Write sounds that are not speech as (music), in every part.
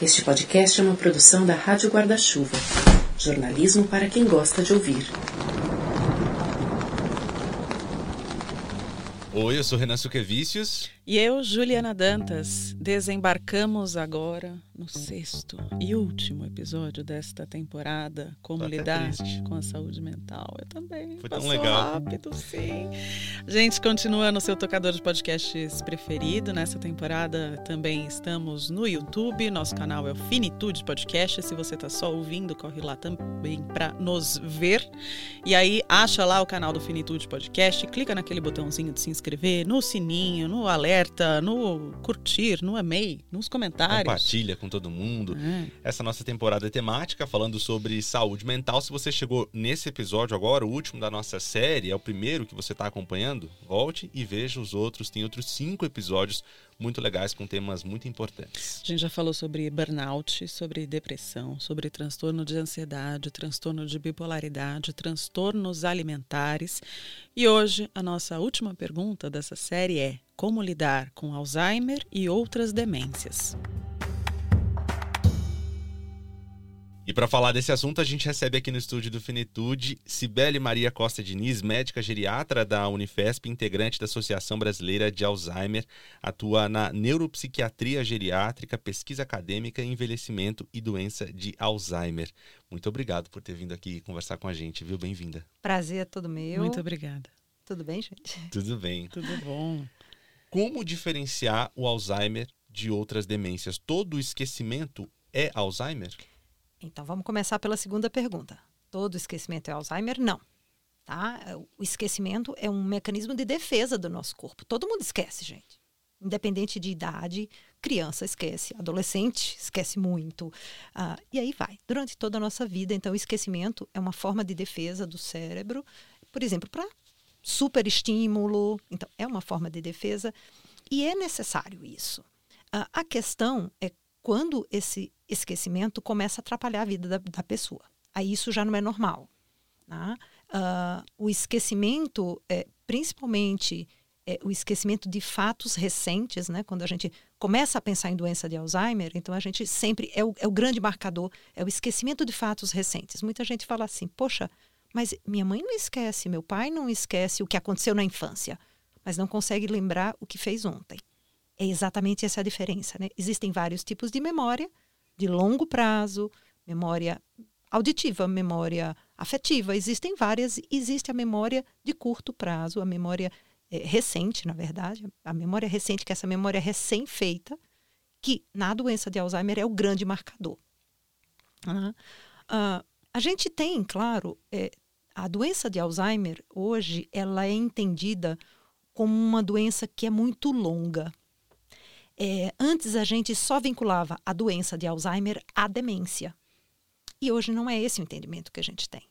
Este podcast é uma produção da Rádio Guarda-Chuva. Jornalismo para quem gosta de ouvir. Oi, eu sou Renan Suquevicius. E eu, Juliana Dantas, desembarcamos agora no sexto e último episódio desta temporada, Como até Lidar triste. com a Saúde Mental. Eu também. Foi tão legal. rápido, sim. A gente continua no seu tocador de podcasts preferido. Nessa temporada também estamos no YouTube. Nosso canal é o Finitude Podcast. Se você está só ouvindo, corre lá também para nos ver. E aí, acha lá o canal do Finitude Podcast, clica naquele botãozinho de se inscrever, no sininho, no alerta, no curtir, no amei, nos comentários. Compartilha com todo mundo. É. Essa nossa temporada é temática, falando sobre saúde mental. Se você chegou nesse episódio agora, o último da nossa série, é o primeiro que você está acompanhando, volte e veja os outros. Tem outros cinco episódios muito legais com temas muito importantes. A gente já falou sobre burnout, sobre depressão, sobre transtorno de ansiedade, transtorno de bipolaridade, transtornos alimentares. E hoje a nossa última pergunta dessa série é: como lidar com Alzheimer e outras demências? E para falar desse assunto, a gente recebe aqui no estúdio do Finitude Cibele Maria Costa Diniz, médica geriatra da Unifesp, integrante da Associação Brasileira de Alzheimer, atua na neuropsiquiatria geriátrica, pesquisa acadêmica, envelhecimento e doença de Alzheimer. Muito obrigado por ter vindo aqui conversar com a gente, viu? Bem-vinda. Prazer é todo meu. Muito obrigada. Tudo bem, gente? Tudo bem. Tudo bom. Como diferenciar o Alzheimer de outras demências? Todo esquecimento é Alzheimer? Então vamos começar pela segunda pergunta. Todo esquecimento é Alzheimer? Não. Tá? O esquecimento é um mecanismo de defesa do nosso corpo. Todo mundo esquece, gente. Independente de idade, criança esquece, adolescente esquece muito. Ah, e aí vai. Durante toda a nossa vida, então, o esquecimento é uma forma de defesa do cérebro, por exemplo, para superestímulo. Então, é uma forma de defesa e é necessário isso. Ah, a questão é quando esse esquecimento começa a atrapalhar a vida da, da pessoa. Aí isso já não é normal. Ah, o esquecimento, é, principalmente é, o esquecimento de fatos recentes, né? quando a gente começa a pensar em doença de Alzheimer, então a gente sempre é o, é o grande marcador, é o esquecimento de fatos recentes. Muita gente fala assim, poxa, mas minha mãe não esquece, meu pai não esquece o que aconteceu na infância, mas não consegue lembrar o que fez ontem. É exatamente essa a diferença. Né? Existem vários tipos de memória, de longo prazo, memória auditiva, memória afetiva, existem várias. Existe a memória de curto prazo, a memória eh, recente, na verdade, a memória recente, que é essa memória recém-feita, que na doença de Alzheimer é o grande marcador. Ah, ah, a gente tem, claro, eh, a doença de Alzheimer hoje ela é entendida como uma doença que é muito longa. É, antes a gente só vinculava a doença de Alzheimer à demência. E hoje não é esse o entendimento que a gente tem.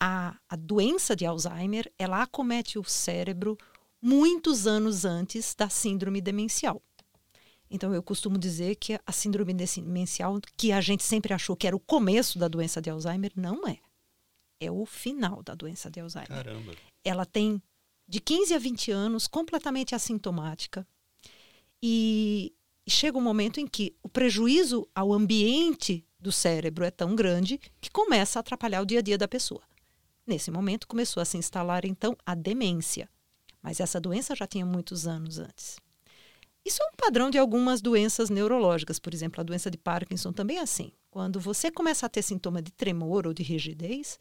A, a doença de Alzheimer, ela acomete o cérebro muitos anos antes da síndrome demencial. Então eu costumo dizer que a síndrome demencial, que a gente sempre achou que era o começo da doença de Alzheimer, não é. É o final da doença de Alzheimer Caramba. ela tem de 15 a 20 anos, completamente assintomática. E chega um momento em que o prejuízo ao ambiente do cérebro é tão grande que começa a atrapalhar o dia a dia da pessoa. Nesse momento começou a se instalar então a demência. Mas essa doença já tinha muitos anos antes. Isso é um padrão de algumas doenças neurológicas, por exemplo, a doença de Parkinson também é assim. Quando você começa a ter sintoma de tremor ou de rigidez,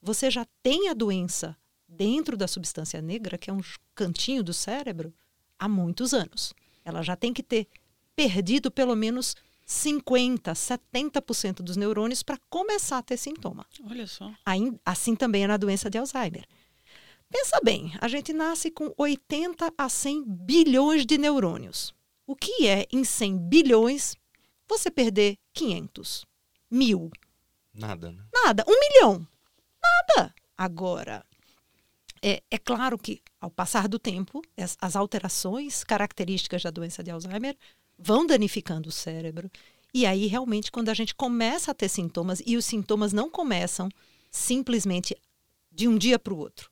você já tem a doença dentro da substância negra, que é um cantinho do cérebro, há muitos anos. Ela já tem que ter perdido pelo menos 50, 70% dos neurônios para começar a ter sintoma. Olha só. Assim também é na doença de Alzheimer. Pensa bem, a gente nasce com 80 a 100 bilhões de neurônios. O que é, em 100 bilhões, você perder 500, mil, Nada, né? Nada. Um milhão. Nada. Agora, é, é claro que, ao passar do tempo, as, as alterações características da doença de Alzheimer vão danificando o cérebro. E aí, realmente, quando a gente começa a ter sintomas, e os sintomas não começam simplesmente de um dia para o outro.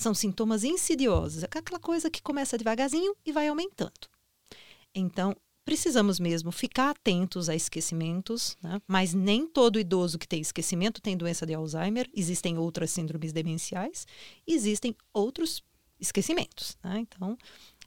São sintomas insidiosos, é aquela coisa que começa devagarzinho e vai aumentando. Então, precisamos mesmo ficar atentos a esquecimentos, né? mas nem todo idoso que tem esquecimento tem doença de Alzheimer. Existem outras síndromes demenciais, existem outros esquecimentos. Né? Então,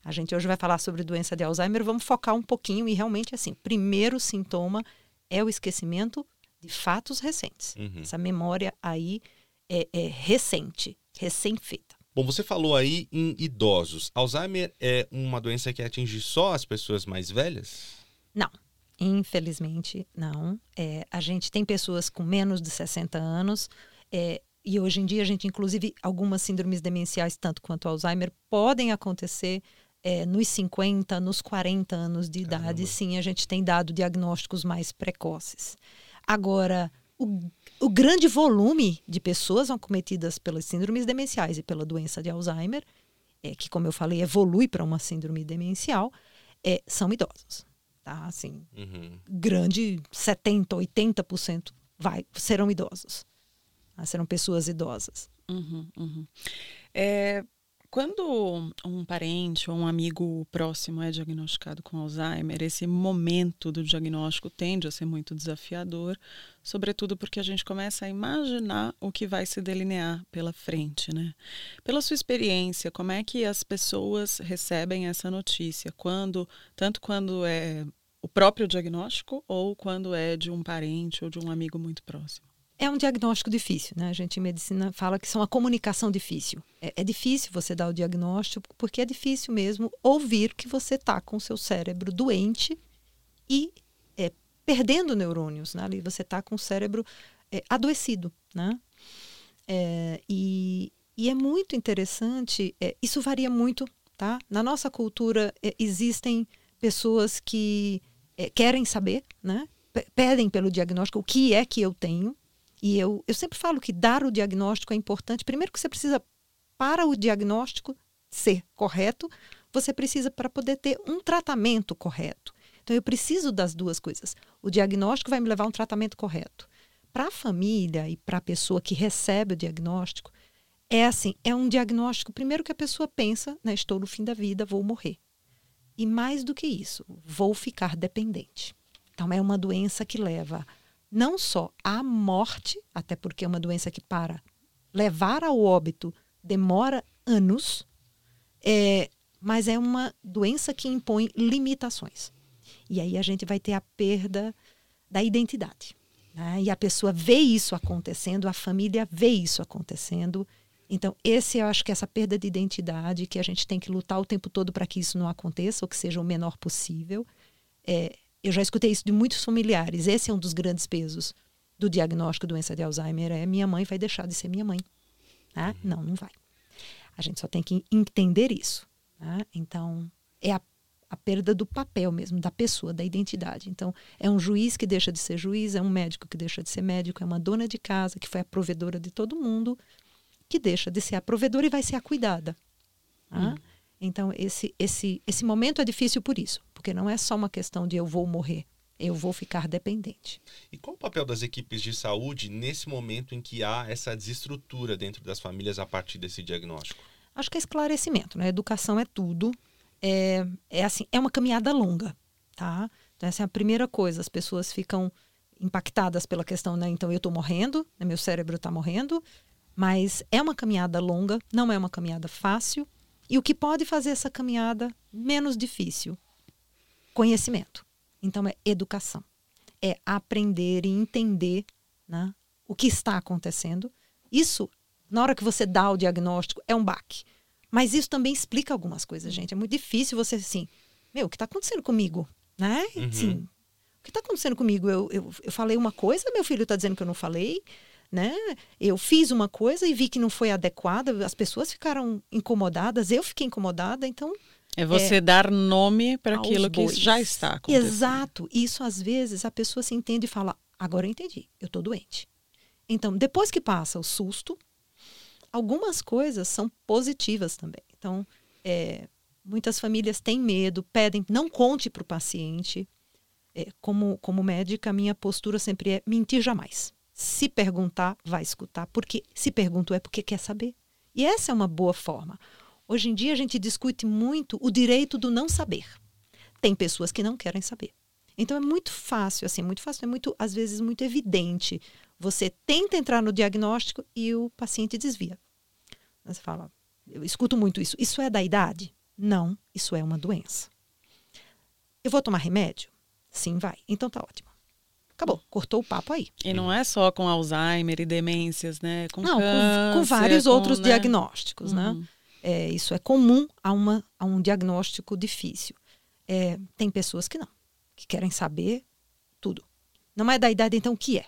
a gente hoje vai falar sobre doença de Alzheimer, vamos focar um pouquinho e realmente assim, primeiro sintoma é o esquecimento de fatos recentes. Uhum. Essa memória aí é, é recente, recém-feita. Bom, você falou aí em idosos. Alzheimer é uma doença que atinge só as pessoas mais velhas? Não. Infelizmente, não. É, a gente tem pessoas com menos de 60 anos. É, e hoje em dia, a gente, inclusive, algumas síndromes demenciais, tanto quanto Alzheimer, podem acontecer é, nos 50, nos 40 anos de idade. Caramba. Sim, a gente tem dado diagnósticos mais precoces. Agora, o, o grande volume de pessoas acometidas pelas síndromes demenciais e pela doença de Alzheimer, é, que, como eu falei, evolui para uma síndrome demencial, é, são idosos. Tá? Assim, uhum. Grande 70%, 80% vai, serão idosos. Tá? Serão pessoas idosas. Uhum, uhum. É, quando um parente ou um amigo próximo é diagnosticado com Alzheimer, esse momento do diagnóstico tende a ser muito desafiador, sobretudo porque a gente começa a imaginar o que vai se delinear pela frente, né? Pela sua experiência, como é que as pessoas recebem essa notícia? Quando, tanto quando é o próprio diagnóstico ou quando é de um parente ou de um amigo muito próximo? É um diagnóstico difícil, né? A gente em medicina fala que são a comunicação difícil. É, é difícil você dar o diagnóstico porque é difícil mesmo ouvir que você está com o seu cérebro doente e é, perdendo neurônios, né? Ali você está com o cérebro é, adoecido, né? É, e, e, é muito interessante, é, isso varia muito, tá? Na nossa cultura é, existem pessoas que querem saber, né? pedem pelo diagnóstico o que é que eu tenho, e eu, eu sempre falo que dar o diagnóstico é importante. Primeiro que você precisa, para o diagnóstico ser correto, você precisa para poder ter um tratamento correto. Então eu preciso das duas coisas. O diagnóstico vai me levar a um tratamento correto. Para a família e para a pessoa que recebe o diagnóstico, é assim, é um diagnóstico primeiro que a pessoa pensa, né, estou no fim da vida, vou morrer. E mais do que isso, vou ficar dependente. Então é uma doença que leva não só a morte, até porque é uma doença que para levar ao óbito demora anos, é, mas é uma doença que impõe limitações. E aí a gente vai ter a perda da identidade. Né? E a pessoa vê isso acontecendo, a família vê isso acontecendo. Então, esse eu acho que é essa perda de identidade que a gente tem que lutar o tempo todo para que isso não aconteça ou que seja o menor possível. É, eu já escutei isso de muitos familiares. Esse é um dos grandes pesos do diagnóstico de doença de Alzheimer. É minha mãe vai deixar de ser minha mãe. Né? Uhum. Não, não vai. A gente só tem que entender isso. Né? Então, é a, a perda do papel mesmo, da pessoa, da identidade. Então, é um juiz que deixa de ser juiz, é um médico que deixa de ser médico, é uma dona de casa que foi a provedora de todo mundo, que deixa de ser a provedora e vai ser a cuidada. Tá? Uhum. Então, esse, esse, esse momento é difícil por isso, porque não é só uma questão de eu vou morrer, eu vou ficar dependente. E qual o papel das equipes de saúde nesse momento em que há essa desestrutura dentro das famílias a partir desse diagnóstico? Acho que é esclarecimento, né? Educação é tudo. É, é assim, é uma caminhada longa, tá? Então, essa é a primeira coisa. As pessoas ficam impactadas pela questão, né? Então, eu estou morrendo, né? meu cérebro está morrendo, mas é uma caminhada longa, não é uma caminhada fácil. E o que pode fazer essa caminhada menos difícil? Conhecimento. Então, é educação. É aprender e entender né, o que está acontecendo. Isso, na hora que você dá o diagnóstico, é um baque. Mas isso também explica algumas coisas, gente. É muito difícil você, assim, meu, o que está acontecendo comigo? Né? Uhum. Sim. O que está acontecendo comigo? Eu, eu, eu falei uma coisa, meu filho está dizendo que eu não falei né? Eu fiz uma coisa e vi que não foi adequada, as pessoas ficaram incomodadas, eu fiquei incomodada, então é você é, dar nome para aquilo que já está acontecendo. Exato. Isso às vezes a pessoa se entende e fala: agora eu entendi, eu estou doente. Então, depois que passa o susto, algumas coisas são positivas também. Então, é, muitas famílias têm medo, pedem, não conte para o paciente. É, como, como médica, a minha postura sempre é mentir jamais. Se perguntar, vai escutar. Porque se perguntou é porque quer saber. E essa é uma boa forma. Hoje em dia a gente discute muito o direito do não saber. tem pessoas que não querem saber. Então é muito fácil, assim, muito fácil, é muito, às vezes, muito evidente. Você tenta entrar no diagnóstico e o paciente desvia. Você fala, eu escuto muito isso. Isso é da idade? Não, isso é uma doença. Eu vou tomar remédio? Sim, vai. Então tá ótimo. Acabou, cortou o papo aí. E não é só com Alzheimer e demências, né? Com não, câncer, com, com, vários com, outros né? diagnósticos, né? Uhum. É, isso é comum a, uma, a um diagnóstico difícil. É, tem pessoas que não, que querem saber tudo. Não é da idade, então o que é?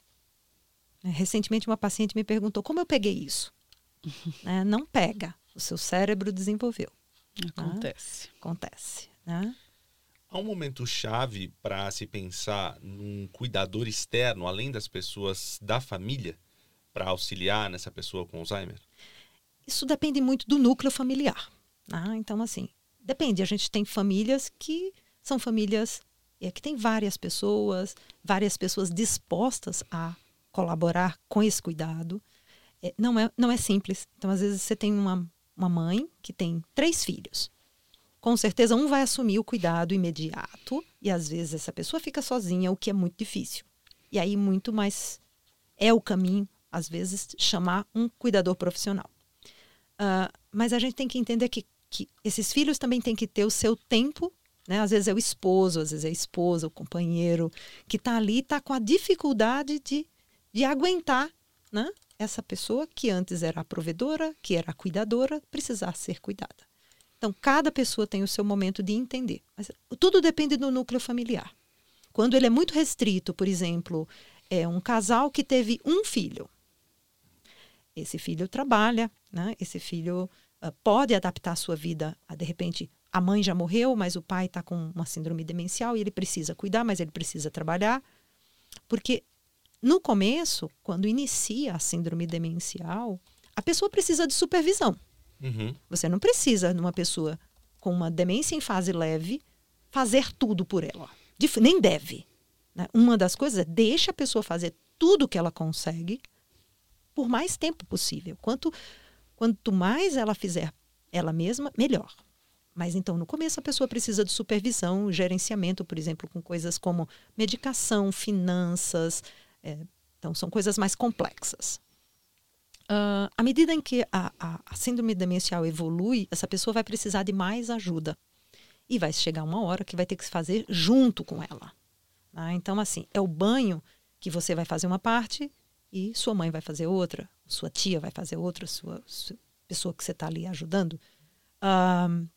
É, Recentemente, uma paciente me perguntou como eu peguei isso. (laughs) Né? Não pega, o seu cérebro desenvolveu. Acontece. Acontece. Né? Há um momento chave para se pensar num cuidador externo, além das pessoas da família, para auxiliar nessa pessoa com Alzheimer? Isso depende muito do núcleo familiar. né? Então, assim, depende. A gente tem famílias que são famílias é, que tem várias pessoas, várias pessoas dispostas a colaborar com esse cuidado. É, não, é, não é simples. Então, às vezes, você tem uma, uma mãe que tem três filhos. Com certeza, um vai assumir o cuidado imediato e, às vezes, essa pessoa fica sozinha, o que é muito difícil. E aí, muito mais é o caminho, às vezes, chamar um cuidador profissional. Uh, mas a gente tem que entender que, que esses filhos também têm que ter o seu tempo. Né? Às vezes é o esposo, às vezes é a esposa, o companheiro, que está ali, está com a dificuldade de, de aguentar né? essa pessoa que antes era a provedora, que era a cuidadora, precisar ser cuidada. Então, cada pessoa tem o seu momento de entender. Mas tudo depende do núcleo familiar. Quando ele é muito restrito, por exemplo, é um casal que teve um filho. Esse filho trabalha, né? esse filho uh, pode adaptar a sua vida a, de repente, a mãe já morreu, mas o pai está com uma síndrome demencial e ele precisa cuidar, mas ele precisa trabalhar. Porque no começo, quando inicia a síndrome demencial, a pessoa precisa de supervisão. Uhum. Você não precisa, numa pessoa com uma demência em fase leve, fazer tudo por ela. Nem deve. Né? Uma das coisas é deixa a pessoa fazer tudo que ela consegue por mais tempo possível. Quanto, quanto mais ela fizer ela mesma, melhor. Mas então, no começo, a pessoa precisa de supervisão, gerenciamento, por exemplo, com coisas como medicação, finanças. É, então, são coisas mais complexas. Uh, à medida em que a, a, a, síndrome demencial evolui, essa pessoa vai precisar de mais ajuda. E vai chegar uma hora que vai ter que se fazer junto com ela. Né? Então, assim, é o banho que você vai fazer uma parte e sua mãe vai fazer outra, sua tia vai fazer outra, sua, sua pessoa que você está ali ajudando. Uh,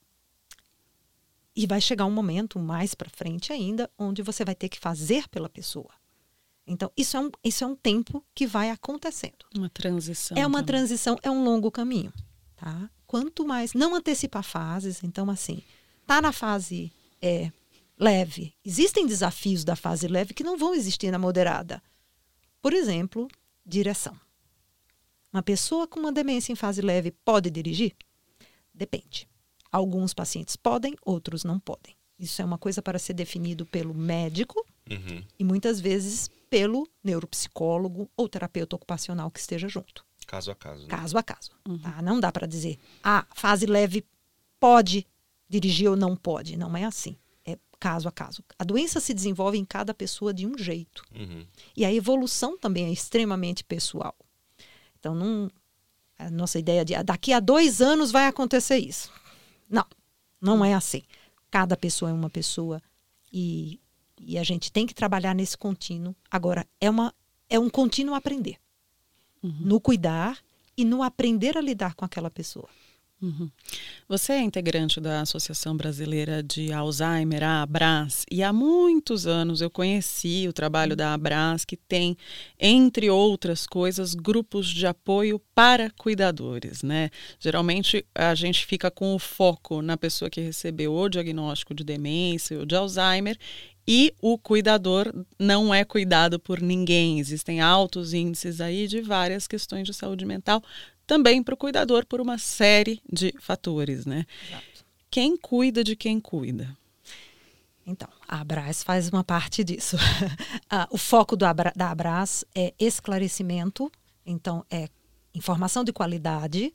e vai chegar um momento mais para frente ainda, onde você vai ter que fazer pela pessoa. Então, isso é um, isso é um tempo que vai acontecendo. Uma transição. É uma também. transição, é um longo caminho. Tá? Quanto mais. Não antecipar fases, então, assim, tá na fase é, leve. Existem desafios da fase leve que não vão existir na moderada. Por exemplo, direção. Uma pessoa com uma demência em fase leve pode dirigir? Depende. Alguns pacientes podem, outros não podem. Isso é uma coisa para ser definido pelo médico Uhum. e muitas vezes pelo neuropsicólogo ou terapeuta ocupacional que esteja junto, Caso a caso. né? caso a caso. tá? Não dá para dizer, ah, fase leve pode dirigir ou não pode. Não é assim. É caso a caso. A doença se desenvolve em cada pessoa de um jeito. Uhum. E a evolução também é extremamente pessoal. Então, não, a nossa ideia de ah, daqui a dois anos vai acontecer isso. Não, não é assim. Cada pessoa é uma pessoa e, e a gente tem que trabalhar nesse contínuo. Agora, é, uma, é um contínuo aprender. No cuidar e no aprender a lidar com aquela pessoa. Uhum. Você é integrante da Associação Brasileira de Alzheimer, a Abras, e há muitos anos eu conheci o trabalho da Abras, que tem, entre outras coisas, grupos de apoio para cuidadores, né? Geralmente a gente fica com o foco na pessoa que recebeu o diagnóstico de demência ou de Alzheimer e o cuidador não é cuidado por ninguém. Existem altos índices aí de várias questões de saúde mental, também para o cuidador por uma série de fatores, né? Exato. Quem cuida de quem cuida? Então, a Abras faz uma parte disso. (laughs) Ah, o foco Abra, da Abras é esclarecimento, então é informação de qualidade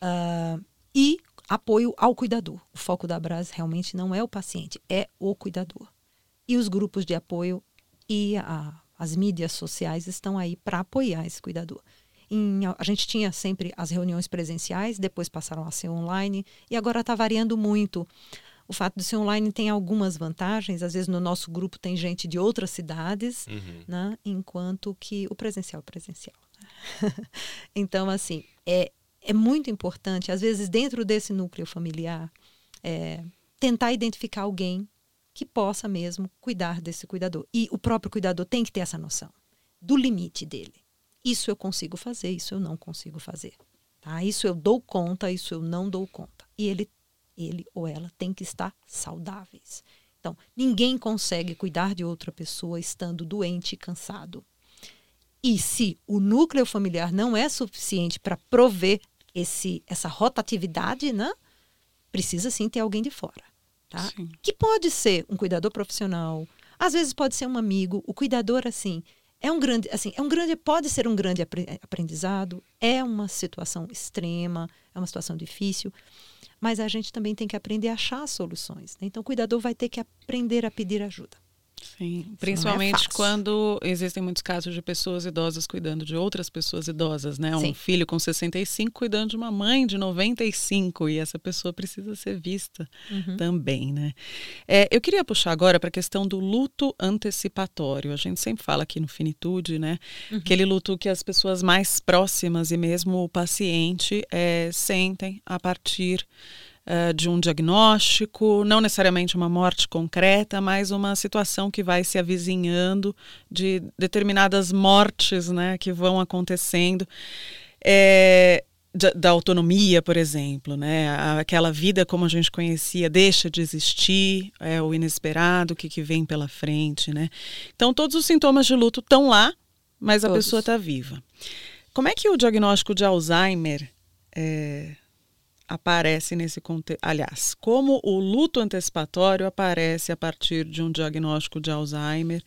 ah, e apoio ao cuidador. O foco da Brás realmente não é o paciente, é o cuidador. E os grupos de apoio e a, as mídias sociais estão aí para apoiar esse cuidador. Em, a gente tinha sempre as reuniões presenciais, depois passaram a ser online e agora está variando muito. O fato de ser online tem algumas vantagens. Às vezes no nosso grupo tem gente de outras cidades, uhum. né? enquanto que o presencial é presencial. (laughs) então, assim, é, é muito importante, às vezes, dentro desse núcleo familiar, é, tentar identificar alguém que possa mesmo cuidar desse cuidador. E o próprio cuidador tem que ter essa noção do limite dele. Isso eu consigo fazer, isso eu não consigo fazer. Tá? Isso eu dou conta, isso eu não dou conta. E ele ele ou ela tem que estar saudáveis. Então, ninguém consegue cuidar de outra pessoa estando doente e cansado. E se o núcleo familiar não é suficiente para prover esse, essa rotatividade, né? Precisa sim ter alguém de fora, tá? Que pode ser um cuidador profissional, às vezes pode ser um amigo. O cuidador, assim, é um grande, assim, é um grande, pode ser um grande aprendizado. É uma situação extrema, é uma situação difícil mas a gente também tem que aprender a achar soluções. Né? Então, o cuidador vai ter que aprender a pedir ajuda. Sim, é principalmente é quando existem muitos casos de pessoas idosas cuidando de outras pessoas idosas, né? Um Sim. filho com 65 cuidando de uma mãe de 95 e essa pessoa precisa ser vista uhum. também, né? É, eu queria puxar agora para a questão do luto antecipatório. A gente sempre fala aqui no Finitude, né? Uhum. Aquele luto que as pessoas mais próximas e mesmo o paciente é, sentem a partir uh, de um diagnóstico, não necessariamente uma morte concreta, mas uma situação que vai se avizinhando de determinadas mortes né, que vão acontecendo. É, da, da, autonomia, por exemplo, né? Aquela vida como a gente conhecia deixa de existir, é o inesperado, o que, que vem pela frente, né? Então, todos os sintomas de luto estão lá, mas a pessoa está viva. Como é que o diagnóstico de Alzheimer é, aparece nesse contexto. Aliás, como o luto antecipatório aparece a partir de um diagnóstico de Alzheimer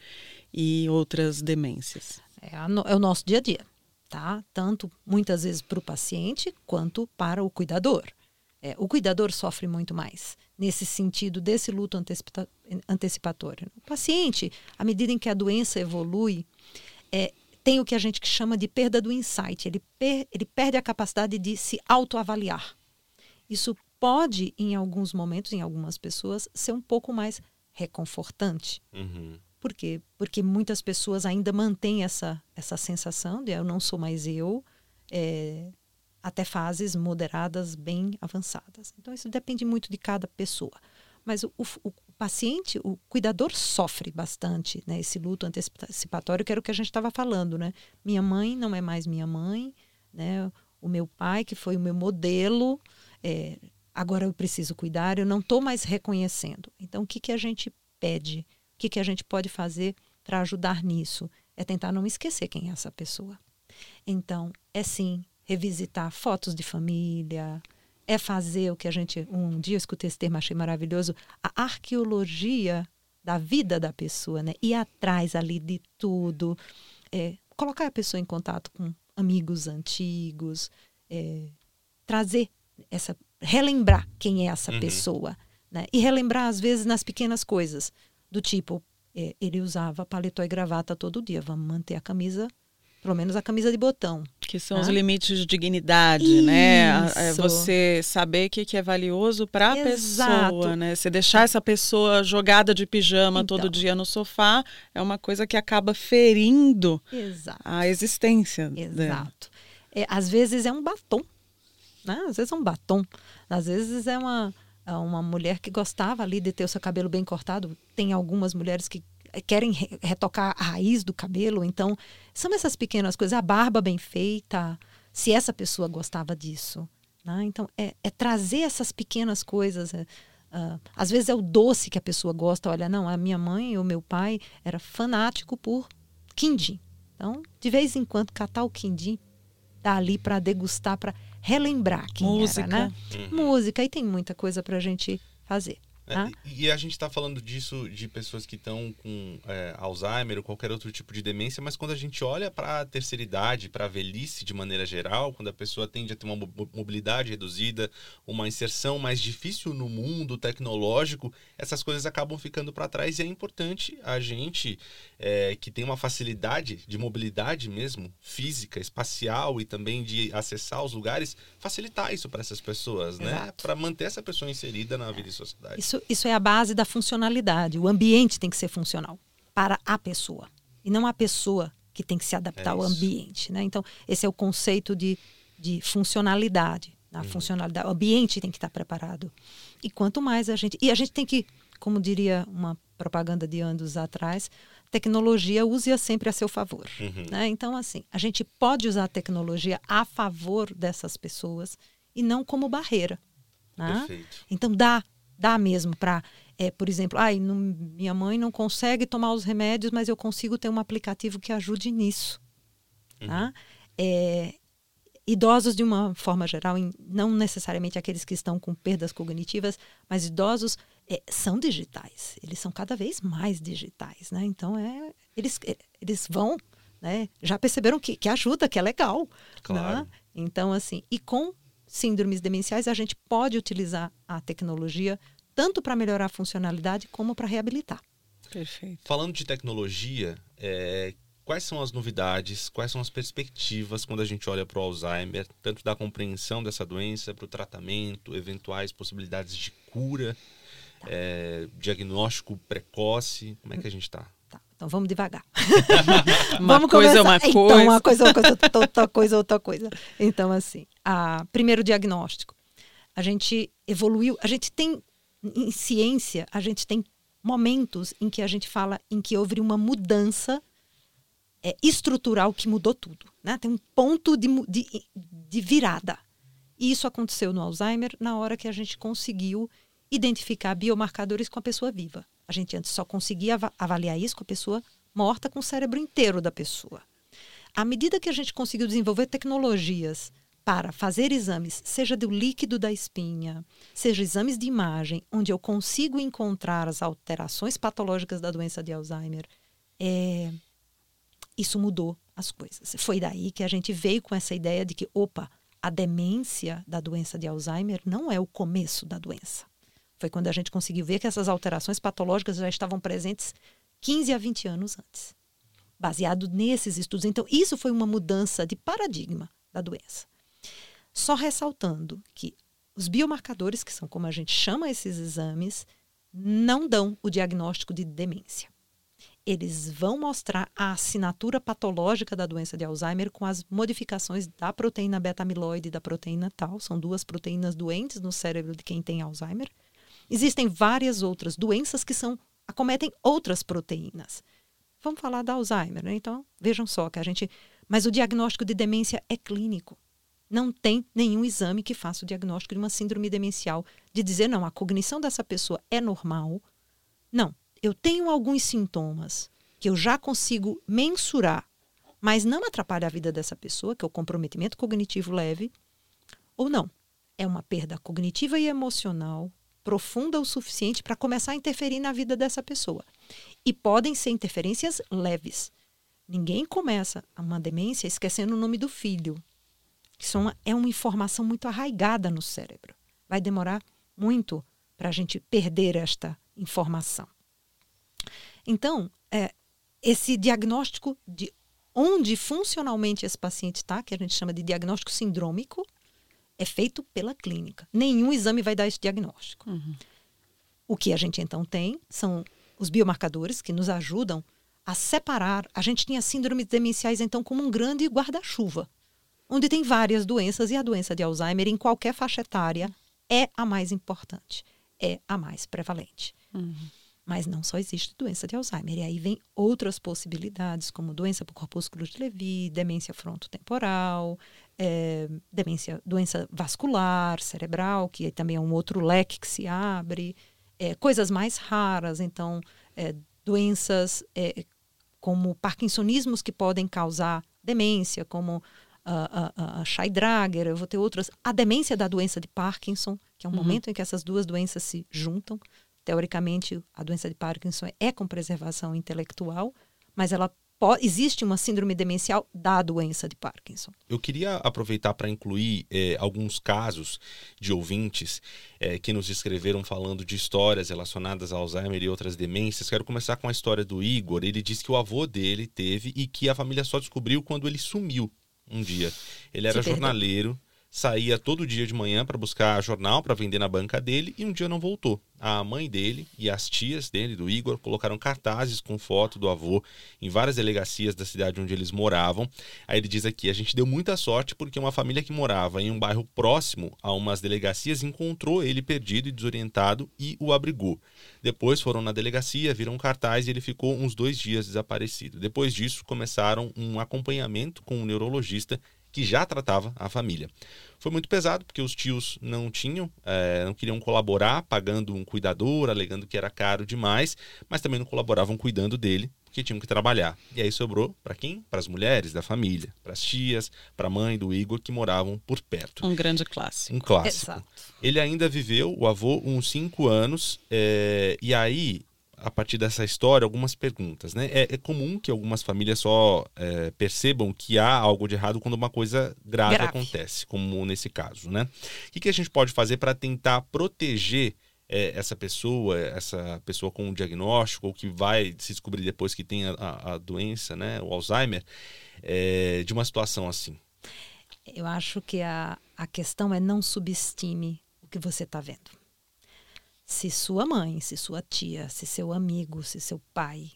e outras demências? É, é o nosso dia a dia, tá? Tanto muitas vezes para o paciente quanto para o cuidador. É, o cuidador sofre muito mais nesse sentido desse luto antecipatório. O paciente, à medida em que a doença evolui, é, tem o que a gente chama de perda do insight. Ele, per, ele perde a capacidade de se autoavaliar. Isso pode, em alguns momentos, em algumas pessoas, ser um pouco mais reconfortante. Uhum. Por quê? Porque muitas pessoas ainda mantêm essa, essa sensação de eu não sou mais eu, é, até fases moderadas bem avançadas. Então, isso depende muito de cada pessoa. Mas o, o, o paciente, o cuidador sofre bastante, né? Esse luto antecipatório, que era o que a gente estava falando, né? Minha mãe não é mais minha mãe, né? O meu pai, que foi o meu modelo, é, agora eu preciso cuidar, eu não estou mais reconhecendo. Então, o que, que a gente pede? O que, que a gente pode fazer para ajudar nisso? É tentar não esquecer quem é essa pessoa. Então, é sim revisitar fotos de família, é fazer o que a gente. Um dia eu escutei esse termo, achei maravilhoso, a arqueologia da vida da pessoa, né? Ir atrás ali de tudo, é, colocar a pessoa em contato com amigos antigos, é, trazer essa relembrar quem é essa uhum. pessoa, né? E relembrar às vezes nas pequenas coisas, do tipo, é, ele usava paletó e gravata todo dia, vamos manter a camisa pelo menos a camisa de botão. Que são né? os limites de dignidade, né? Isso. né? Você saber o que é valioso para a pessoa, né? Você deixar essa pessoa jogada de pijama então. todo dia no sofá é uma coisa que acaba ferindo Exato. a existência. Exato. É, às vezes é um batom né? Às vezes é um batom, às vezes é uma, é uma mulher que gostava ali de ter o seu cabelo bem cortado. Tem algumas mulheres que querem retocar a raiz do cabelo, então são essas pequenas coisas, a barba bem feita, se essa pessoa gostava disso. Né? Então, é, é, trazer essas pequenas coisas. É, uh, às vezes é o doce que a pessoa gosta. Olha, não, a minha mãe ou meu pai era fanático por quindim. Então, de vez em quando, catar o quindim, dar ali para degustar, para relembrar quem Música. era, né? Uhum. Música, e tem muita coisa para a gente fazer. É, e a gente está falando disso de pessoas que estão com é, Alzheimer ou qualquer outro tipo de demência, mas quando a gente olha para a terceira idade, para a velhice de maneira geral, quando a pessoa tende a ter uma mobilidade reduzida, uma inserção mais difícil no mundo tecnológico, essas coisas acabam ficando para trás e é importante a gente é, que tem uma facilidade de mobilidade mesmo, física, espacial e também de acessar os lugares, facilitar isso para essas pessoas, né? Exato. né? Para manter essa pessoa inserida na vida e sociedade. Isso isso, é a base da funcionalidade. O ambiente tem que ser funcional para a pessoa. E não a pessoa que tem que se adaptar é ao ambiente. Né? Então, esse é o conceito de, de funcionalidade. A uhum. funcionalidade, o ambiente tem que estar preparado. E quanto mais a gente. E a gente tem que, como diria uma propaganda de anos atrás, tecnologia use-a sempre a seu favor. Uhum. Né? Então, assim, a gente pode usar a tecnologia a favor dessas pessoas e não como barreira. Né? Então, dá dá mesmo para, é, por exemplo, ai, não, minha mãe não consegue tomar os remédios, mas eu consigo ter um aplicativo que ajude nisso. Uhum. Tá? É, idosos, de uma forma geral, não necessariamente aqueles que estão com perdas cognitivas, mas idosos é, são digitais. Eles são cada vez mais digitais, né? Então, é, eles, é, eles vão, né? Já perceberam que, que ajuda, que é legal. Claro. Né? Então, assim, e com síndromes demenciais, a gente pode utilizar a tecnologia tanto para melhorar a funcionalidade como para reabilitar. Perfeito. Falando de tecnologia, é, quais são as novidades, quais são as perspectivas quando a gente olha para o Alzheimer, tanto da compreensão dessa doença, para o tratamento, eventuais possibilidades de cura, tá. é, diagnóstico precoce, como é que a gente está? Então vamos devagar. (laughs) uma vamos coisa é uma então, coisa. Então, uma coisa, uma coisa, outra coisa, outra coisa. Então, assim, a, primeiro diagnóstico. A gente evoluiu, a gente tem, em ciência, a gente tem momentos em que a gente fala em que houve uma mudança é, estrutural que mudou tudo. Né? Tem um ponto de, de, de virada. E isso aconteceu no Alzheimer na hora que a gente conseguiu identificar biomarcadores com a pessoa viva. A gente antes só conseguia avaliar isso com a pessoa morta, com o cérebro inteiro da pessoa. À medida que a gente conseguiu desenvolver tecnologias para fazer exames, seja do líquido da espinha, seja exames de imagem, onde eu consigo encontrar as alterações patológicas da doença de Alzheimer, é, isso mudou as coisas. Foi daí que a gente veio com essa ideia de que, opa, a demência da doença de Alzheimer não é o começo da doença. Foi quando a gente conseguiu ver que essas alterações patológicas já estavam presentes 15 a 20 anos antes, baseado nesses estudos. Então, isso foi uma mudança de paradigma da doença. Só ressaltando que os biomarcadores, que são como a gente chama esses exames, não dão o diagnóstico de demência. Eles vão mostrar a assinatura patológica da doença de Alzheimer com as modificações da proteína beta-amiloide e da proteína tal. São duas proteínas doentes no cérebro de quem tem Alzheimer. Existem várias outras doenças que são acometem outras proteínas. Vamos falar da Alzheimer, né? Então, vejam só que a gente. Mas o diagnóstico de demência é clínico. Não tem nenhum exame que faça o diagnóstico de uma síndrome demencial, de dizer, não, a cognição dessa pessoa é normal. Não, eu tenho alguns sintomas que eu já consigo mensurar, mas não atrapalha a vida dessa pessoa, que é o comprometimento cognitivo leve, ou não. É uma perda cognitiva e emocional profunda o suficiente para começar a interferir na vida dessa pessoa. E podem ser interferências leves. Ninguém começa uma demência esquecendo o nome do filho. Isso é uma informação muito arraigada no cérebro. Vai demorar muito para a gente perder esta informação. Então, é, esse diagnóstico de onde funcionalmente esse paciente está, que a gente chama de diagnóstico sindrômico, é feito pela clínica. Nenhum exame vai dar esse diagnóstico. Uhum. O que a gente então tem são os biomarcadores que nos ajudam a separar. A gente tinha síndromes demenciais então como um grande guarda-chuva, onde tem várias doenças e a doença de Alzheimer em qualquer faixa etária é a mais importante, é a mais prevalente. Uhum. Mas não só existe doença de Alzheimer. E aí vem outras possibilidades, como doença por corpúsculo de Levy, demência frontotemporal, é, demência, doença vascular, cerebral, que também é um outro leque que se abre, é, coisas mais raras, então, é, doenças é, como parkinsonismos que podem causar demência, como a, a, a Scheidrager, eu vou ter outras. A demência da doença de Parkinson, que é um uhum. momento em que essas duas doenças se juntam, Teoricamente, a doença de Parkinson é com preservação intelectual, mas ela pode, existe uma síndrome demencial da doença de Parkinson. Eu queria aproveitar para incluir é, alguns casos de ouvintes é, que nos escreveram falando de histórias relacionadas a Alzheimer e outras demências. Quero começar com a história do Igor. Ele disse que o avô dele teve e que a família só descobriu quando ele sumiu um dia. Ele era jornaleiro saía todo dia de manhã para buscar jornal para vender na banca dele e um dia não voltou. A mãe dele e as tias dele, do Igor, colocaram cartazes com foto do avô em várias delegacias da cidade onde eles moravam. Aí ele diz aqui: a gente deu muita sorte porque uma família que morava em um bairro próximo a umas delegacias encontrou ele perdido e desorientado e o abrigou. Depois foram na delegacia, viram um cartaz e ele ficou uns dois dias desaparecido. Depois disso, começaram um acompanhamento com um neurologista que já tratava a família. Foi muito pesado porque os tios não tinham, é, não queriam colaborar pagando um cuidador, alegando que era caro demais, mas também não colaboravam cuidando dele, porque tinham que trabalhar. E aí sobrou para quem? Para as mulheres da família, para as tias, para a mãe do Igor que moravam por perto. Um grande clássico. Um clássico. Exato. Ele ainda viveu, o avô, uns cinco anos, é, e aí a partir dessa história, algumas perguntas. Né? É, é comum que algumas famílias só é, percebam que há algo de errado quando uma coisa grave, grave. acontece, como nesse caso. Né? O que, que a gente pode fazer para tentar proteger é, essa pessoa, essa pessoa com um diagnóstico, ou que vai se descobrir depois que tem a, a, a doença, né, o Alzheimer, é, de uma situação assim? Eu acho que a, a questão é não subestime o que você está vendo se sua mãe, se sua tia, se seu amigo, se seu pai,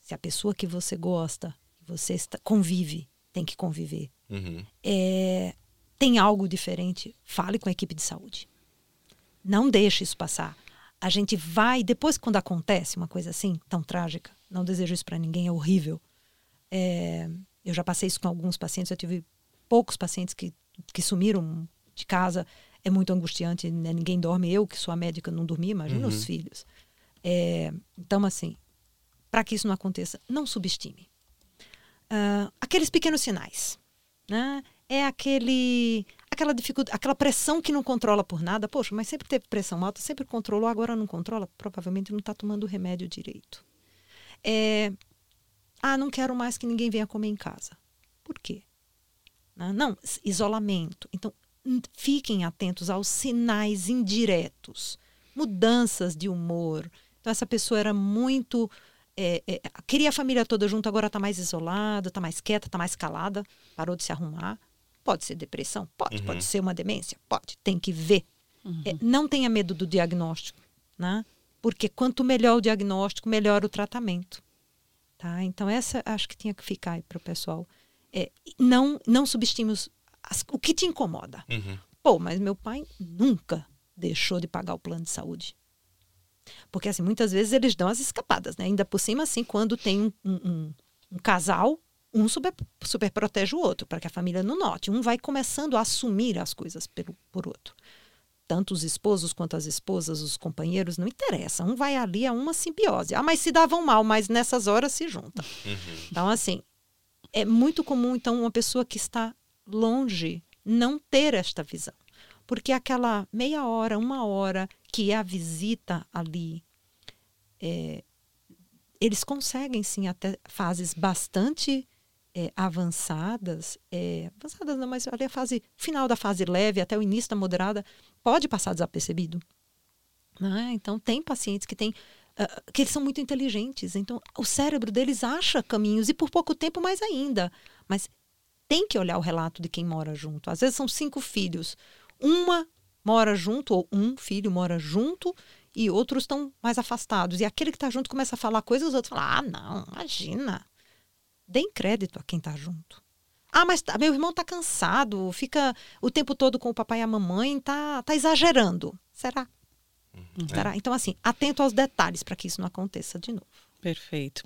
se a pessoa que você gosta, você está, convive, tem que conviver, uhum. é, tem algo diferente, fale com a equipe de saúde. Não deixe isso passar. A gente vai, depois quando acontece uma coisa assim, tão trágica, não desejo isso para ninguém, é horrível. É, eu já passei isso com alguns pacientes, eu tive poucos pacientes que, que sumiram de casa é muito angustiante, né? ninguém dorme. Eu, que sou a médica, não dormi, imagina uhum. os filhos. É, então, assim, para que isso não aconteça, não subestime. Uh, aqueles pequenos sinais. Né? É aquele, aquela dificuldade, aquela pressão que não controla por nada. Poxa, mas sempre teve pressão alta, sempre controlou, agora não controla. Provavelmente não está tomando o remédio direito. É, ah, não quero mais que ninguém venha comer em casa. Por quê? Não, não isolamento. Então, fiquem atentos aos sinais indiretos, mudanças de humor. Então, essa pessoa era muito. É, é, queria a família toda junto, agora está mais isolada, está mais quieta, está mais calada, parou de se arrumar. Pode ser depressão? Pode. Uhum. Pode ser uma demência? Pode. Tem que ver. Uhum. É, não tenha medo do diagnóstico, né? Porque quanto melhor o diagnóstico, melhor o tratamento. Tá? Então, essa acho que tinha que ficar aí para o pessoal. É, não, não subestimos as, o que te incomoda. Uhum. Pô, mas meu pai nunca deixou de pagar o plano de saúde. Porque, assim, muitas vezes eles dão as escapadas, né? Ainda por cima, assim, quando tem um, um, um casal, um super, super protege o outro, para que a família não note. Um vai começando a assumir as coisas pelo, por outro. Tanto os esposos quanto as esposas, os companheiros, não interessa. Um vai ali, é uma simbiose. Ah, mas se davam mal, mas nessas horas se juntam. Uhum. Então, assim, é muito comum, então, uma pessoa que está longe não ter esta visão. Porque aquela meia hora, uma hora que é a visita ali, é, eles conseguem sim até fases bastante é, avançadas, é, avançadas não, mas ali a fase final da fase leve até o início da moderada pode passar desapercebido. Né? Então tem pacientes que têm uh, que eles são muito inteligentes, então o cérebro deles acha caminhos e por pouco tempo mais ainda, mas tem que olhar o relato de quem mora junto. Às vezes são cinco filhos. Uma mora junto, ou um filho mora junto, e outros estão mais afastados. E aquele que está junto começa a falar coisas, os outros falam: ah, não, imagina. Deem crédito a quem está junto. Ah, mas tá, meu irmão está cansado, fica o tempo todo com o papai e a mamãe, tá, tá exagerando. Será? Uhum. Será? Então, assim, atento aos detalhes para que isso não aconteça de novo. Perfeito.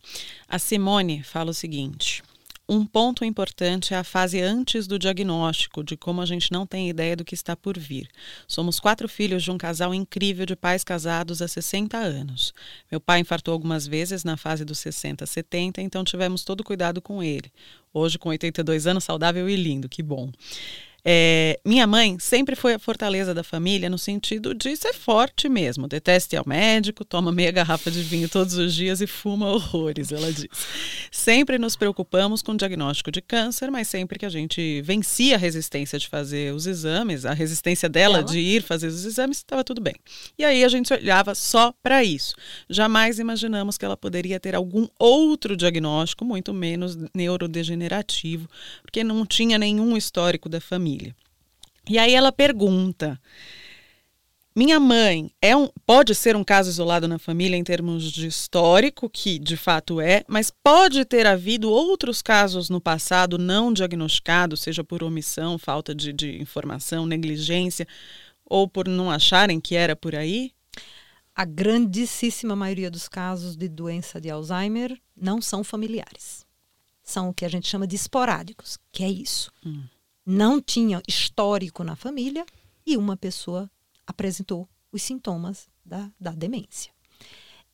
A Simone fala o seguinte: um ponto importante é a fase antes do diagnóstico, de como a gente não tem ideia do que está por vir. Somos quatro filhos de um casal incrível de pais casados há 60 anos. Meu pai infartou algumas vezes na fase dos 60, 70, então tivemos todo cuidado com ele. Hoje, com 82 anos, saudável e lindo, que bom. É, minha mãe sempre foi a fortaleza da família no sentido de ser forte mesmo. Deteste ir ao médico, toma meia garrafa de vinho todos os dias e fuma horrores, ela diz. Sempre nos preocupamos com o diagnóstico de câncer, mas sempre que a gente vencia a resistência de fazer os exames, a resistência dela Ela? de ir fazer os exames, estava tudo bem. E aí a gente olhava só para isso. Jamais imaginamos que ela poderia ter algum outro diagnóstico, muito menos neurodegenerativo, porque não tinha nenhum histórico da família. E aí ela pergunta: minha mãe é um, pode ser um caso isolado na família em termos de histórico, que de fato é, mas pode ter havido outros casos no passado não diagnosticados, seja por omissão, falta de, de informação, negligência, ou por não acharem que era por aí? A grandíssima maioria dos casos de doença de Alzheimer não são familiares. São o que a gente chama de esporádicos, que é isso. Não tinha histórico na família e uma pessoa apresentou os sintomas da, da demência.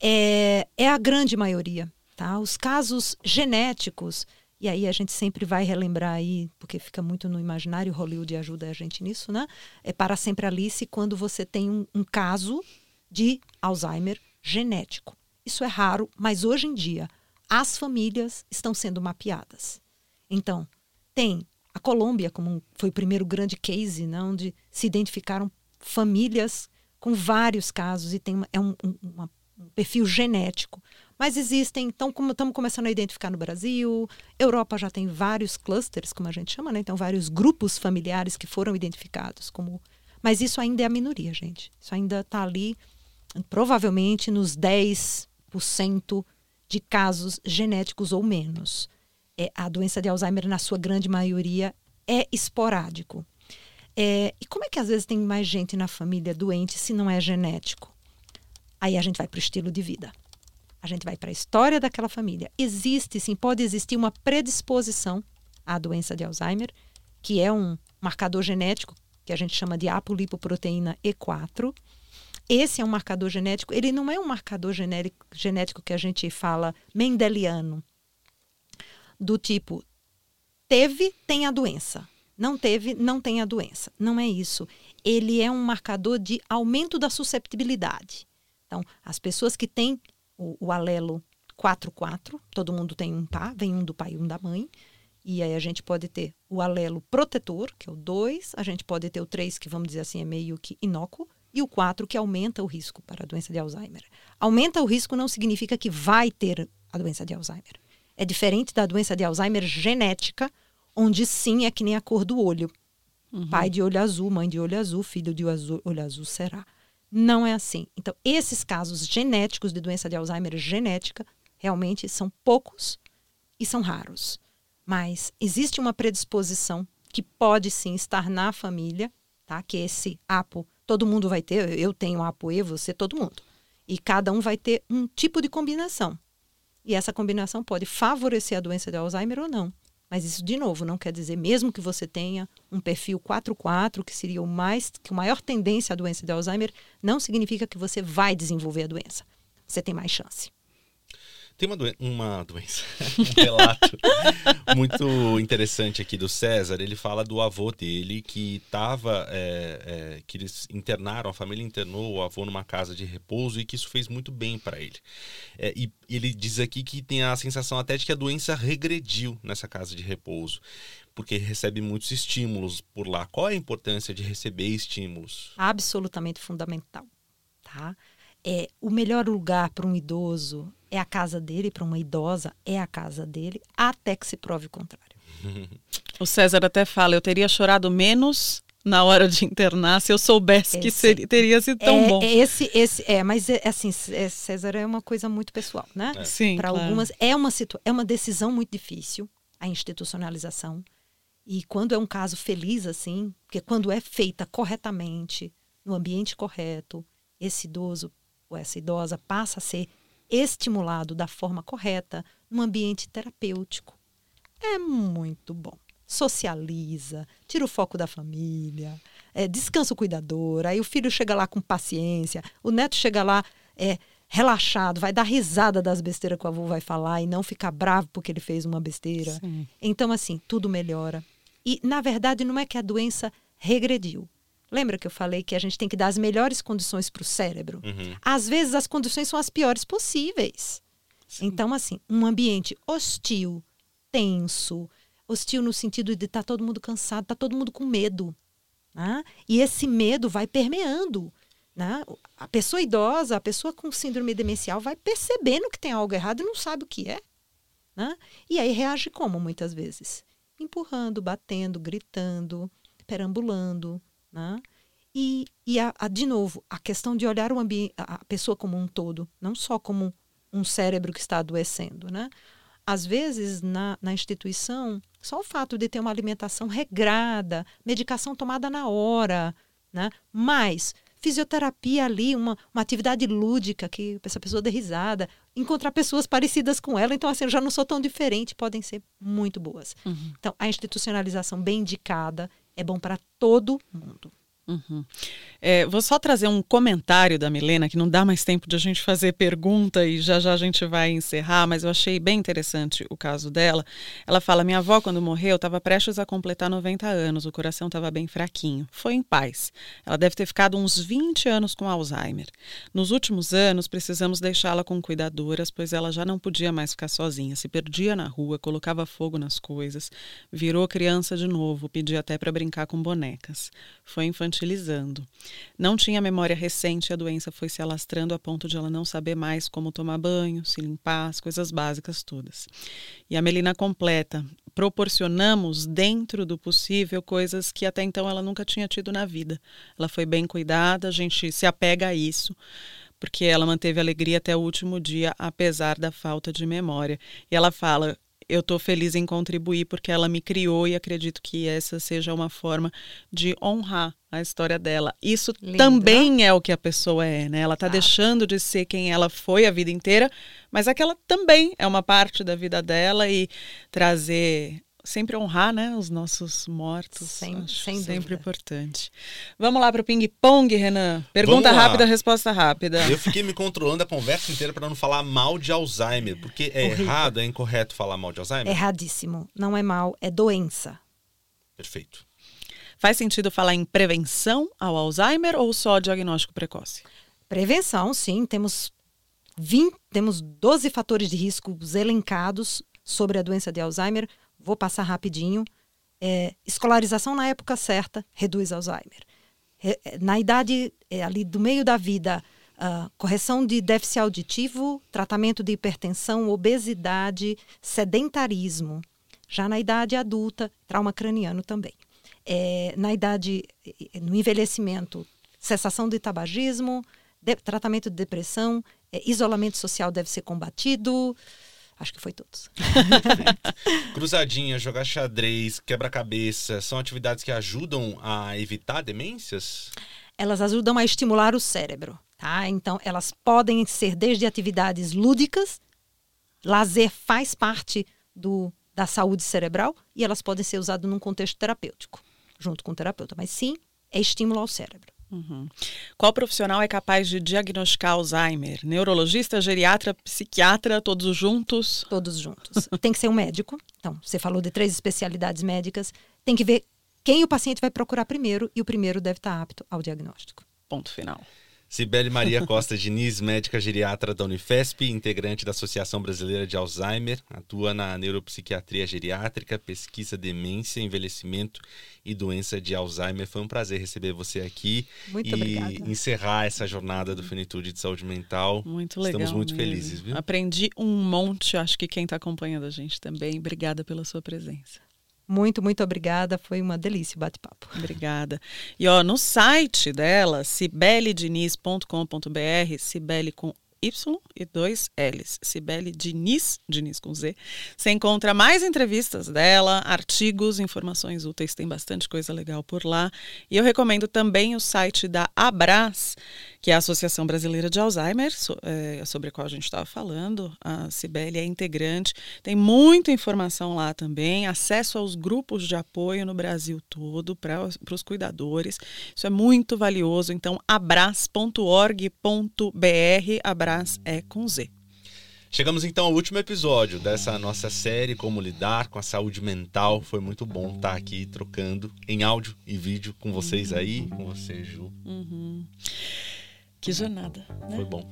É, é a grande maioria, tá? Os casos genéticos, e aí a gente sempre vai relembrar aí, porque fica muito no imaginário, Hollywood ajuda a gente nisso, né? É para sempre Alice quando você tem um, um caso de Alzheimer genético. Isso é raro, mas hoje em dia as famílias estão sendo mapeadas. Então, tem a Colômbia como foi o primeiro grande case, né, onde se identificaram famílias com vários casos e tem uma- é um, um- um perfil genético. Mas existem, então, como estamos começando a identificar no Brasil, Europa já tem vários clusters, como a gente chama, né? Então, vários grupos familiares que foram identificados como. Mas isso ainda é a minoria, gente. Isso ainda está ali, provavelmente nos 10% de casos genéticos ou menos. É, a doença de Alzheimer, na sua grande maioria, é esporádico. É, e como é que às vezes tem mais gente na família doente se não é genético? Aí a gente vai para o estilo de vida. A gente vai para a história daquela família. Existe, sim, pode existir uma predisposição à doença de Alzheimer, que é um marcador genético que a gente chama de apolipoproteína E4. Esse é um marcador genético, ele não é um marcador genérico- genético que a gente fala mendeliano, do tipo, teve, tem a doença. Não teve, não tem a doença. Não é isso. Ele é um marcador de aumento da susceptibilidade. Então, as pessoas que têm o, o alelo 44, todo mundo tem um par, vem um do pai e um da mãe. E aí a gente pode ter o alelo protetor, que é o 2, a gente pode ter o 3, que vamos dizer assim é meio que inócuo, e o 4, que aumenta o risco para a doença de Alzheimer. Aumenta o risco não significa que vai ter a doença de Alzheimer. É diferente da doença de Alzheimer genética, onde sim é que nem a cor do olho. Pai de olho azul, mãe de olho azul, filho de azul- olho azul será. Não é assim. Então, esses casos genéticos de doença de Alzheimer genética realmente são poucos e são raros. Mas existe uma predisposição que pode sim estar na família, tá? Que esse APO, todo mundo vai ter, eu tenho APOE, você, todo mundo. E cada um vai ter um tipo de combinação. E essa combinação pode favorecer a doença de Alzheimer ou não. Mas isso, de novo, não quer dizer, mesmo que você tenha um perfil 4-4, que seria o mais, que maior tendência à doença de Alzheimer, não significa que você vai desenvolver a doença. Você tem mais chance. Tem uma, doen- uma doença, (laughs) um relato muito interessante aqui do César. Ele fala do avô dele que estava, que eles internaram, a família internou o avô numa casa de repouso e que isso fez muito bem para ele. É, e ele diz aqui que tem a sensação até de que a doença regrediu nessa casa de repouso, porque recebe muitos estímulos por lá. Qual é a importância de receber estímulos? Absolutamente fundamental, tá? É, o melhor lugar para um idoso é a casa dele, para uma idosa é a casa dele, até que se prove o contrário. (laughs) O César até fala, eu teria chorado menos na hora de internar se eu soubesse que Esse- seria, teria sido tão é, bom. é esse, esse, é, mas é, assim, é, César é uma coisa muito pessoal, né? Sim, Para claro. algumas é uma é uma decisão muito difícil a institucionalização e quando é um caso feliz assim, porque quando é feita corretamente no ambiente correto, esse idoso ou essa idosa passa a ser estimulado da forma correta num ambiente terapêutico. É muito bom. Socializa, tira o foco da família, é, descansa o cuidador. Aí o filho chega lá com paciência, o neto chega lá é, relaxado, vai dar risada das besteiras que o avô vai falar e não ficar bravo porque ele fez uma besteira. Sim. Então, assim, tudo melhora. E, na verdade, não é que a doença regrediu. Lembra que eu falei que a gente tem que dar as melhores condições para o cérebro? Uhum. Às vezes as condições são as piores possíveis. Sim. Então, assim, um ambiente hostil, tenso, hostil no sentido de estar todo mundo cansado, tá todo mundo com medo. Né? E esse medo vai permeando. Né? A pessoa idosa, a pessoa com síndrome demencial vai percebendo que tem algo errado e não sabe o que é. Né? E aí reage como muitas vezes? Empurrando, batendo, gritando, perambulando. Né? E, e a, a, de novo, a questão de olhar o ambiente, a pessoa como um todo, não só como um cérebro que está adoecendo. Né? Às vezes, na, na instituição, só o fato de ter uma alimentação regrada, medicação tomada na hora, né? mas fisioterapia ali, uma, uma atividade lúdica que essa pessoa dê risada, encontrar pessoas parecidas com ela, então assim, eu já não sou tão diferente, podem ser muito boas. Uhum. Então, a institucionalização bem indicada é bom para todo mundo. Uhum. É, vou só trazer um comentário da Milena, que não dá mais tempo de a gente fazer pergunta e já já a gente vai encerrar, mas eu achei bem interessante o caso dela. Ela fala: Minha avó, quando morreu, estava prestes a completar 90 anos, o coração estava bem fraquinho. Foi em paz. Ela deve ter ficado uns 20 anos com Alzheimer. Nos últimos anos, precisamos deixá-la com cuidadoras, pois ela já não podia mais ficar sozinha. Se perdia na rua, colocava fogo nas coisas, virou criança de novo, pedia até para brincar com bonecas. Foi infantil utilizando. Não tinha memória recente a doença foi se alastrando a ponto de ela não saber mais como tomar banho, se limpar, as coisas básicas todas. E a Melina completa: proporcionamos, dentro do possível, coisas que até então ela nunca tinha tido na vida. Ela foi bem cuidada, a gente se apega a isso porque ela manteve alegria até o último dia, apesar da falta de memória. E ela fala: eu estou feliz em contribuir porque ela me criou e acredito que essa seja uma forma de honrar a história dela. Isso Lindo. também é o que a pessoa é, né? Ela está Exato. deixando de ser quem ela foi a vida inteira, mas aquela também é uma parte da vida dela e trazer sempre honrar, né, os nossos mortos. Sem- Acho sem sempre dúvida. importante. Vamos lá para o ping-pong, Renan. Pergunta rápida, resposta rápida. Eu fiquei me controlando a conversa inteira para não falar mal de Alzheimer, porque é Horrível. errado, é incorreto falar mal de Alzheimer? Erradíssimo. Não é mal, é doença. Perfeito. Faz sentido falar em prevenção ao Alzheimer ou só diagnóstico precoce? Prevenção, sim. Temos 20, temos 12 fatores de riscos elencados sobre a doença de Alzheimer. Vou passar rapidinho. É, escolarização na época certa reduz Alzheimer. Re- é, na idade é, ali do meio da vida, ah, correção de déficit auditivo, tratamento de hipertensão, obesidade, sedentarismo. Já na idade adulta, trauma craniano também. É, na idade, no envelhecimento, cessação de tabagismo, de- tratamento de depressão, é, isolamento social deve ser combatido. Acho que foi todos. (laughs) Cruzadinha, jogar xadrez, quebra-cabeça, são atividades que ajudam a evitar demências? Elas ajudam a estimular o cérebro, tá? Então, elas podem ser desde atividades lúdicas, lazer faz parte do, da saúde cerebral e elas podem ser usadas num contexto terapêutico, junto com o terapeuta. Mas sim, é estímulo ao cérebro. Uhum. Qual profissional é capaz de diagnosticar Alzheimer? Neurologista, geriatra, psiquiatra, todos juntos? todos juntos. (laughs) Tem que ser um médico. Então, você falou de três especialidades médicas. Tem que ver quem o paciente vai procurar primeiro e o primeiro deve estar apto ao diagnóstico. Ponto final. Cibele Maria Costa Diniz, médica geriatra da Unifesp, integrante da Associação Brasileira de Alzheimer, atua na neuropsiquiatria geriátrica, pesquisa demência, envelhecimento e doença de Alzheimer. Foi um prazer receber você aqui Muito e obrigada. encerrar essa jornada do Finitude de Saúde Mental. Muito legal. Estamos muito mesmo. felizes, viu? Aprendi um monte, acho que quem está acompanhando a gente também. Obrigada pela sua presença. Muito, muito obrigada. Foi uma delícia o bate-papo. Obrigada. E ó, no site dela, cibelediniz.com.br, Cibele com Y e dois L's. Cibele Diniz, Diniz com Z. Você encontra mais entrevistas dela, artigos, informações úteis, tem bastante coisa legal por lá. E eu recomendo também o site da Abras, que é a Associação Brasileira de Alzheimer, so- é, sobre a qual a gente estava falando. A Cibele é integrante, tem muita informação lá também, acesso aos grupos de apoio no Brasil todo para os cuidadores. Isso é muito valioso. Então, abras.org.br, Abras é com Z. Chegamos então ao último episódio dessa nossa série Como Lidar com a Saúde Mental. Foi muito bom estar aqui trocando em áudio e vídeo com vocês aí, com você, Ju. Uhum. Que jornada, né? Foi bom.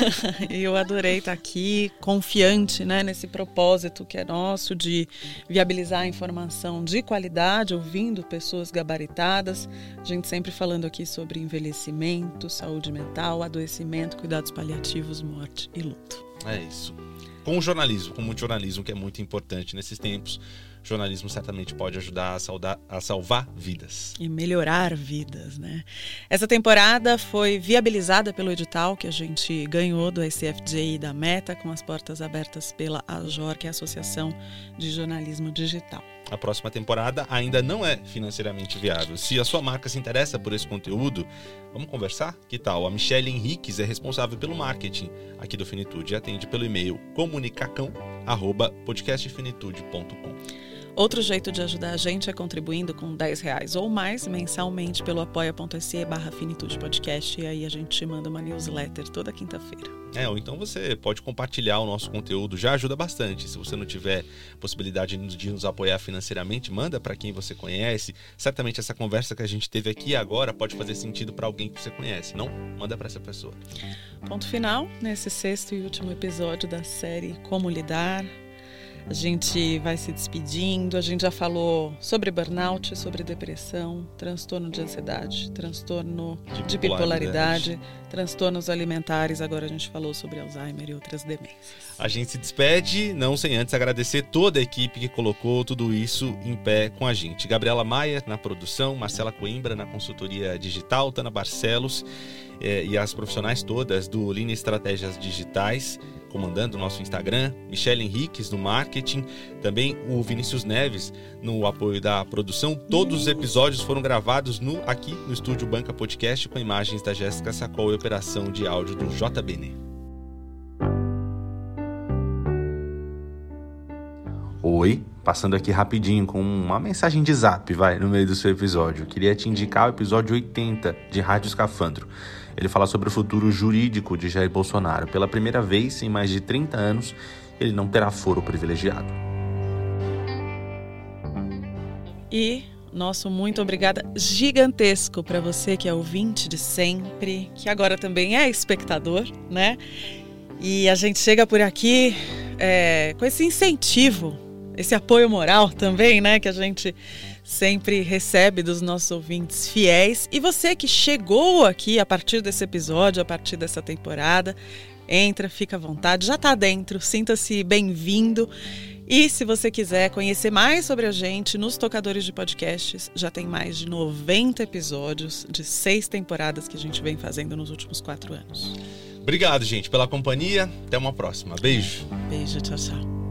(laughs) Eu adorei estar aqui, confiante né, nesse propósito que é nosso de viabilizar a informação de qualidade, ouvindo pessoas gabaritadas. A gente sempre falando aqui sobre envelhecimento, saúde mental, adoecimento, cuidados paliativos, morte e luto. É isso. Com o jornalismo, com muito jornalismo, que é muito importante nesses tempos jornalismo certamente pode ajudar a, saudar, a salvar vidas. E melhorar vidas, né? Essa temporada foi viabilizada pelo edital que a gente ganhou do SFJ e da Meta, com as portas abertas pela AJOR, que é a Associação de Jornalismo Digital. A próxima temporada ainda não é financeiramente viável. Se a sua marca se interessa por esse conteúdo, vamos conversar? Que tal? A Michelle Henriques é responsável pelo marketing aqui do Finitude e atende pelo e-mail comunicacão@podcastfinitude.com. Outro jeito de ajudar a gente é contribuindo com 10 reais ou mais mensalmente pelo apoia.se barra Finitude Podcast e aí a gente te manda uma newsletter toda quinta-feira. É, ou então você pode compartilhar o nosso conteúdo, já ajuda bastante. Se você não tiver possibilidade de nos apoiar financeiramente, manda para quem você conhece. Certamente essa conversa que a gente teve aqui agora pode fazer sentido para alguém que você conhece, não? Manda para essa pessoa. Ponto final nesse sexto e último episódio da série Como Lidar, a gente vai se despedindo. A gente já falou sobre burnout, sobre depressão, transtorno de ansiedade, transtorno de, de bipolaridade, transtornos alimentares. Agora a gente falou sobre Alzheimer e outras demências. A gente se despede, não sem antes agradecer toda a equipe que colocou tudo isso em pé com a gente. Gabriela Maia na produção, Marcela Coimbra na consultoria digital, Tana Barcelos eh, e as profissionais todas do Linha Estratégias Digitais comandando o nosso Instagram, Michelle Henriques no marketing, também o Vinícius Neves no apoio da produção. Todos os episódios foram gravados no, aqui no estúdio Banca Podcast com imagens da Jéssica Sacol e operação de áudio do JBN. Oi, passando aqui rapidinho com uma mensagem de zap, vai, no meio do seu episódio. queria te indicar o episódio 80 de Rádio Escafandro. Ele fala sobre o futuro jurídico de Jair Bolsonaro. Pela primeira vez em mais de 30 anos, ele não terá foro privilegiado. E nosso muito obrigada gigantesco para você que é ouvinte de sempre, que agora também é espectador, né? E a gente chega por aqui é, com esse incentivo, esse apoio moral também, né? Que a gente sempre recebe dos nossos ouvintes fiéis. E você que chegou aqui a partir desse episódio, a partir dessa temporada, entra, fica à vontade, já está dentro, sinta-se bem-vindo. E se você quiser conhecer mais sobre a gente nos tocadores de podcasts, já tem mais de 90 episódios de seis temporadas que a gente vem fazendo nos últimos quatro anos. Obrigado, gente, pela companhia. Até uma próxima. Beijo. Beijo, tchau, tchau.